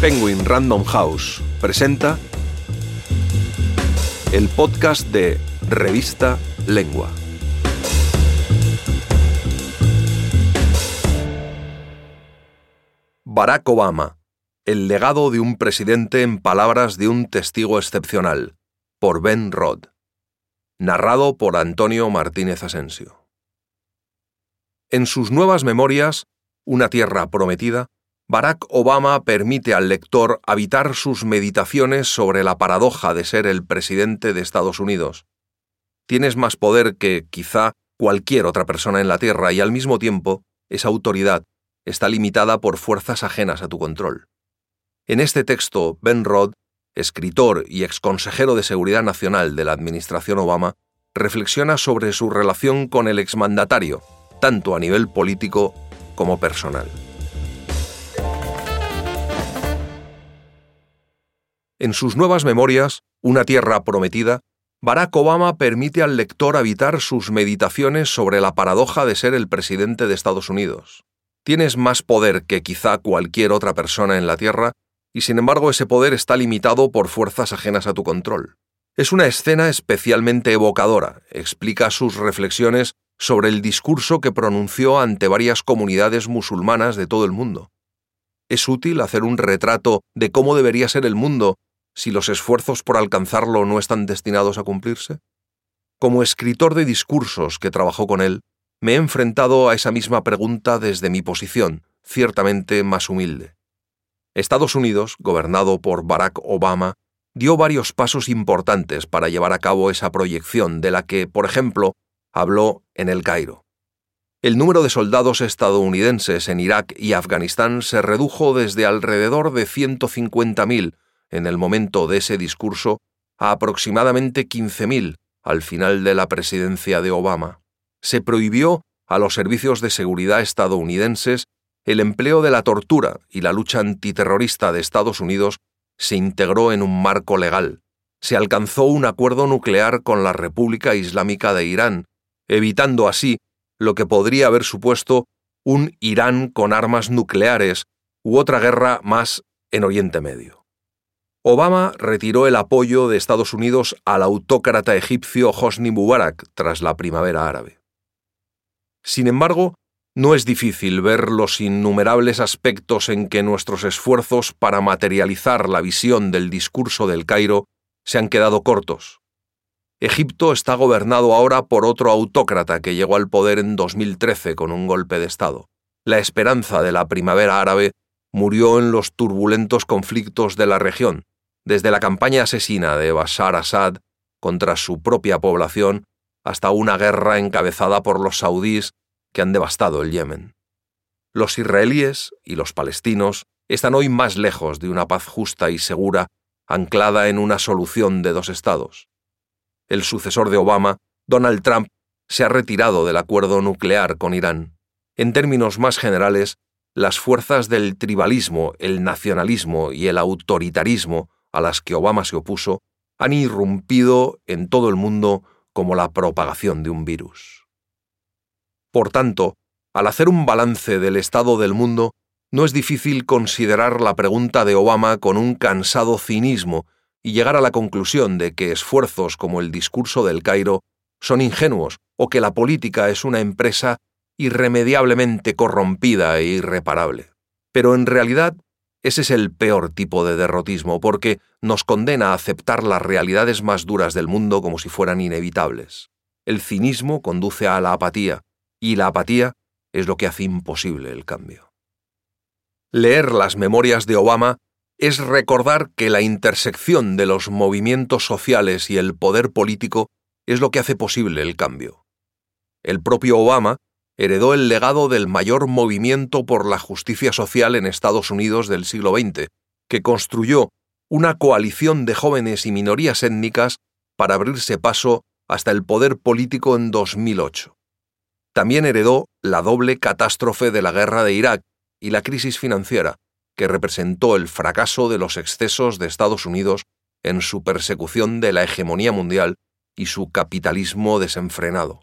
Penguin Random House presenta el podcast de Revista Lengua. Barack Obama, el legado de un presidente en palabras de un testigo excepcional, por Ben Rod. Narrado por Antonio Martínez Asensio. En sus nuevas memorias, Una tierra prometida, Barack Obama permite al lector habitar sus meditaciones sobre la paradoja de ser el presidente de Estados Unidos. Tienes más poder que, quizá, cualquier otra persona en la Tierra y al mismo tiempo, esa autoridad está limitada por fuerzas ajenas a tu control. En este texto, Ben Rod, escritor y exconsejero de Seguridad Nacional de la Administración Obama, reflexiona sobre su relación con el exmandatario, tanto a nivel político como personal. En sus nuevas memorias, Una Tierra Prometida, Barack Obama permite al lector habitar sus meditaciones sobre la paradoja de ser el presidente de Estados Unidos. Tienes más poder que quizá cualquier otra persona en la Tierra, y sin embargo ese poder está limitado por fuerzas ajenas a tu control. Es una escena especialmente evocadora, explica sus reflexiones sobre el discurso que pronunció ante varias comunidades musulmanas de todo el mundo. Es útil hacer un retrato de cómo debería ser el mundo si los esfuerzos por alcanzarlo no están destinados a cumplirse? Como escritor de discursos que trabajó con él, me he enfrentado a esa misma pregunta desde mi posición, ciertamente más humilde. Estados Unidos, gobernado por Barack Obama, dio varios pasos importantes para llevar a cabo esa proyección de la que, por ejemplo, habló en el Cairo. El número de soldados estadounidenses en Irak y Afganistán se redujo desde alrededor de 150.000 en el momento de ese discurso a aproximadamente 15.000 al final de la presidencia de Obama. Se prohibió a los servicios de seguridad estadounidenses el empleo de la tortura y la lucha antiterrorista de Estados Unidos se integró en un marco legal. Se alcanzó un acuerdo nuclear con la República Islámica de Irán, evitando así lo que podría haber supuesto un Irán con armas nucleares u otra guerra más en Oriente Medio. Obama retiró el apoyo de Estados Unidos al autócrata egipcio Hosni Mubarak tras la primavera árabe. Sin embargo, no es difícil ver los innumerables aspectos en que nuestros esfuerzos para materializar la visión del discurso del Cairo se han quedado cortos. Egipto está gobernado ahora por otro autócrata que llegó al poder en 2013 con un golpe de Estado. La esperanza de la primavera árabe murió en los turbulentos conflictos de la región, desde la campaña asesina de Bashar Assad contra su propia población hasta una guerra encabezada por los saudíes que han devastado el Yemen. Los israelíes y los palestinos están hoy más lejos de una paz justa y segura anclada en una solución de dos estados. El sucesor de Obama, Donald Trump, se ha retirado del acuerdo nuclear con Irán. En términos más generales, las fuerzas del tribalismo, el nacionalismo y el autoritarismo a las que Obama se opuso han irrumpido en todo el mundo como la propagación de un virus. Por tanto, al hacer un balance del estado del mundo, no es difícil considerar la pregunta de Obama con un cansado cinismo y llegar a la conclusión de que esfuerzos como el discurso del Cairo son ingenuos o que la política es una empresa irremediablemente corrompida e irreparable. Pero en realidad ese es el peor tipo de derrotismo porque nos condena a aceptar las realidades más duras del mundo como si fueran inevitables. El cinismo conduce a la apatía, y la apatía es lo que hace imposible el cambio. Leer las memorias de Obama es recordar que la intersección de los movimientos sociales y el poder político es lo que hace posible el cambio. El propio Obama heredó el legado del mayor movimiento por la justicia social en Estados Unidos del siglo XX, que construyó una coalición de jóvenes y minorías étnicas para abrirse paso hasta el poder político en 2008. También heredó la doble catástrofe de la guerra de Irak y la crisis financiera, que representó el fracaso de los excesos de Estados Unidos en su persecución de la hegemonía mundial y su capitalismo desenfrenado.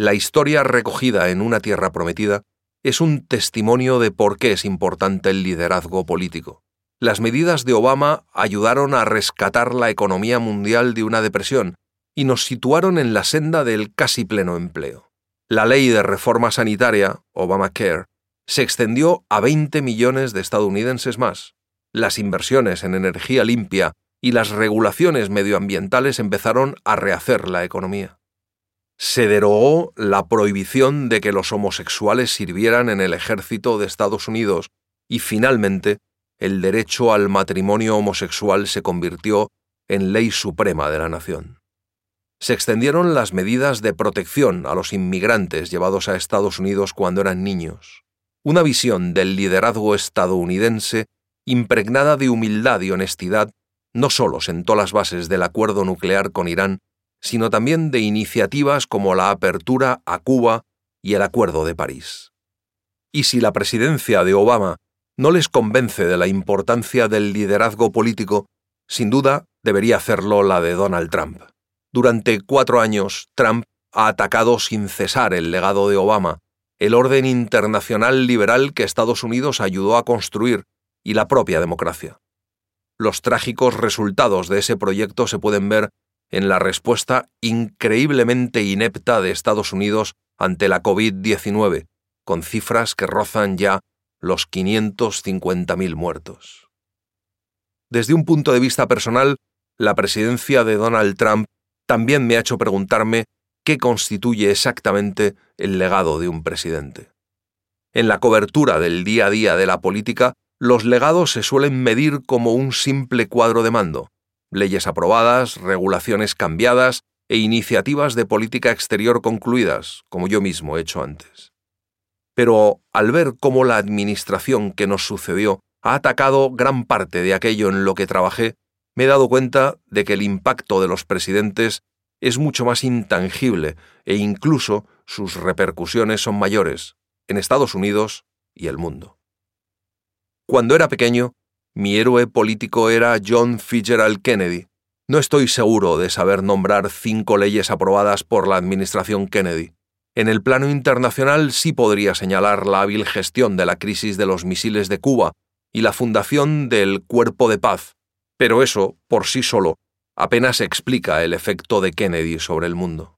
La historia recogida en Una Tierra Prometida es un testimonio de por qué es importante el liderazgo político. Las medidas de Obama ayudaron a rescatar la economía mundial de una depresión y nos situaron en la senda del casi pleno empleo. La ley de reforma sanitaria, Obamacare, se extendió a 20 millones de estadounidenses más. Las inversiones en energía limpia y las regulaciones medioambientales empezaron a rehacer la economía. Se derogó la prohibición de que los homosexuales sirvieran en el ejército de Estados Unidos y finalmente el derecho al matrimonio homosexual se convirtió en ley suprema de la nación. Se extendieron las medidas de protección a los inmigrantes llevados a Estados Unidos cuando eran niños. Una visión del liderazgo estadounidense impregnada de humildad y honestidad no solo sentó las bases del acuerdo nuclear con Irán, sino también de iniciativas como la apertura a Cuba y el Acuerdo de París. Y si la presidencia de Obama no les convence de la importancia del liderazgo político, sin duda debería hacerlo la de Donald Trump. Durante cuatro años, Trump ha atacado sin cesar el legado de Obama, el orden internacional liberal que Estados Unidos ayudó a construir y la propia democracia. Los trágicos resultados de ese proyecto se pueden ver en la respuesta increíblemente inepta de Estados Unidos ante la COVID-19, con cifras que rozan ya los 550.000 muertos. Desde un punto de vista personal, la presidencia de Donald Trump también me ha hecho preguntarme qué constituye exactamente el legado de un presidente. En la cobertura del día a día de la política, los legados se suelen medir como un simple cuadro de mando, leyes aprobadas, regulaciones cambiadas e iniciativas de política exterior concluidas, como yo mismo he hecho antes. Pero al ver cómo la administración que nos sucedió ha atacado gran parte de aquello en lo que trabajé, me he dado cuenta de que el impacto de los presidentes es mucho más intangible e incluso sus repercusiones son mayores en Estados Unidos y el mundo. Cuando era pequeño, mi héroe político era John Fitzgerald Kennedy. No estoy seguro de saber nombrar cinco leyes aprobadas por la administración Kennedy. En el plano internacional sí podría señalar la hábil gestión de la crisis de los misiles de Cuba y la fundación del Cuerpo de Paz, pero eso, por sí solo, apenas explica el efecto de Kennedy sobre el mundo.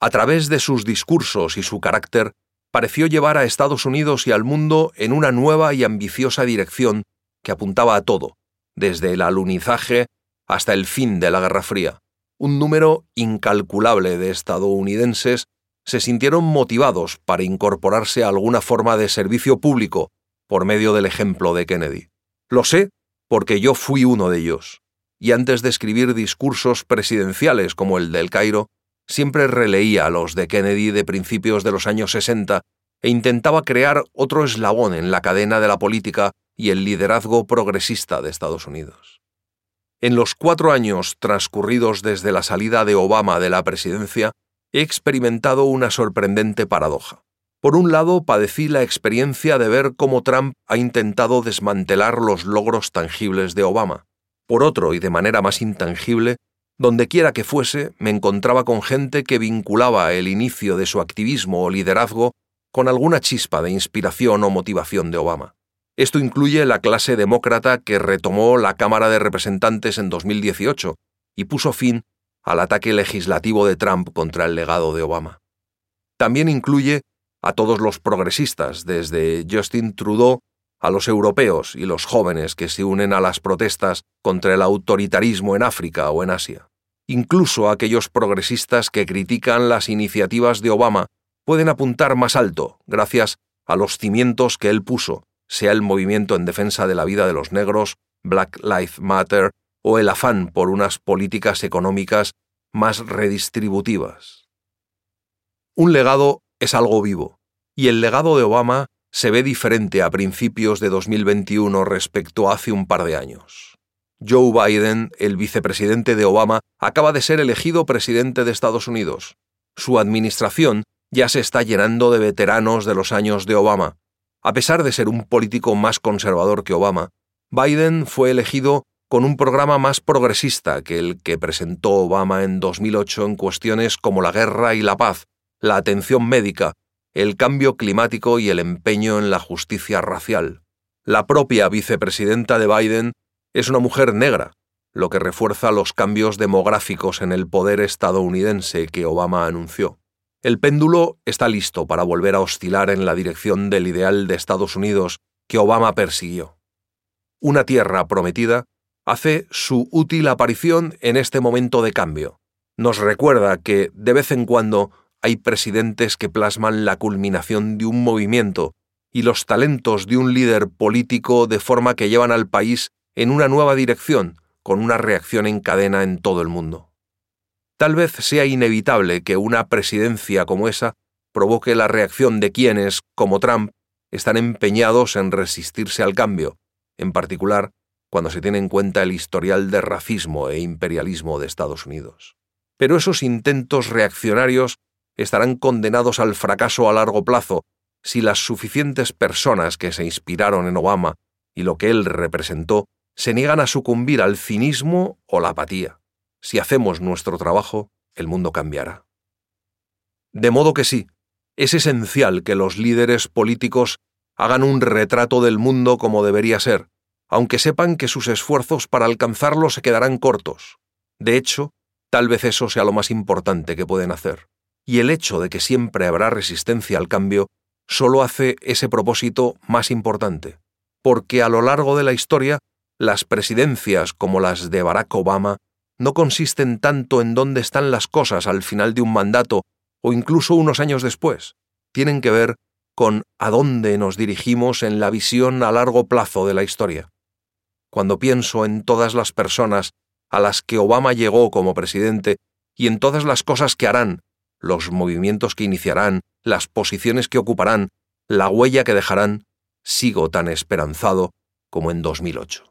A través de sus discursos y su carácter, pareció llevar a Estados Unidos y al mundo en una nueva y ambiciosa dirección que apuntaba a todo, desde el alunizaje hasta el fin de la Guerra Fría. Un número incalculable de estadounidenses se sintieron motivados para incorporarse a alguna forma de servicio público por medio del ejemplo de Kennedy. Lo sé porque yo fui uno de ellos, y antes de escribir discursos presidenciales como el del Cairo, siempre releía los de Kennedy de principios de los años 60 e intentaba crear otro eslabón en la cadena de la política y el liderazgo progresista de Estados Unidos. En los cuatro años transcurridos desde la salida de Obama de la presidencia, he experimentado una sorprendente paradoja. Por un lado, padecí la experiencia de ver cómo Trump ha intentado desmantelar los logros tangibles de Obama. Por otro, y de manera más intangible, dondequiera que fuese, me encontraba con gente que vinculaba el inicio de su activismo o liderazgo con alguna chispa de inspiración o motivación de Obama. Esto incluye la clase demócrata que retomó la Cámara de Representantes en 2018 y puso fin al ataque legislativo de Trump contra el legado de Obama. También incluye a todos los progresistas, desde Justin Trudeau a los europeos y los jóvenes que se unen a las protestas contra el autoritarismo en África o en Asia. Incluso aquellos progresistas que critican las iniciativas de Obama pueden apuntar más alto gracias a los cimientos que él puso sea el movimiento en defensa de la vida de los negros, Black Lives Matter, o el afán por unas políticas económicas más redistributivas. Un legado es algo vivo, y el legado de Obama se ve diferente a principios de 2021 respecto a hace un par de años. Joe Biden, el vicepresidente de Obama, acaba de ser elegido presidente de Estados Unidos. Su administración ya se está llenando de veteranos de los años de Obama, a pesar de ser un político más conservador que Obama, Biden fue elegido con un programa más progresista que el que presentó Obama en 2008 en cuestiones como la guerra y la paz, la atención médica el cambio climático y el empeño en la justicia racial. La propia vicepresidenta de Biden es una mujer negra, lo que refuerza los cambios demográficos en el poder estadounidense que Obama anunció. El péndulo está listo para volver a oscilar en la dirección del ideal de Estados Unidos que Obama persiguió. Una tierra prometida hace su útil aparición en este momento de cambio. Nos recuerda que, de vez en cuando, hay presidentes que plasman la culminación de un movimiento y los talentos de un líder político de forma que llevan al país en una nueva dirección, con una reacción en cadena en todo el mundo. Tal vez sea inevitable que una presidencia como esa provoque la reacción de quienes, como Trump, están empeñados en resistirse al cambio, en particular cuando se tiene en cuenta el historial de racismo e imperialismo de Estados Unidos. Pero esos intentos reaccionarios estarán condenados al fracaso a largo plazo si las suficientes personas que se inspiraron en Obama y lo que él representó se niegan a sucumbir al cinismo o la apatía. Si hacemos nuestro trabajo, el mundo cambiará. De modo que sí, es esencial que los líderes políticos hagan un retrato del mundo como debería ser, aunque sepan que sus esfuerzos para alcanzarlo se quedarán cortos. De hecho, tal vez eso sea lo más importante que pueden hacer y el hecho de que siempre habrá resistencia al cambio solo hace ese propósito más importante, porque a lo largo de la historia las presidencias como las de Barack Obama no consisten tanto en dónde están las cosas al final de un mandato o incluso unos años después, tienen que ver con a dónde nos dirigimos en la visión a largo plazo de la historia. Cuando pienso en todas las personas a las que Obama llegó como presidente y en todas las cosas que harán los movimientos que iniciarán, las posiciones que ocuparán, la huella que dejarán, sigo tan esperanzado como en 2008.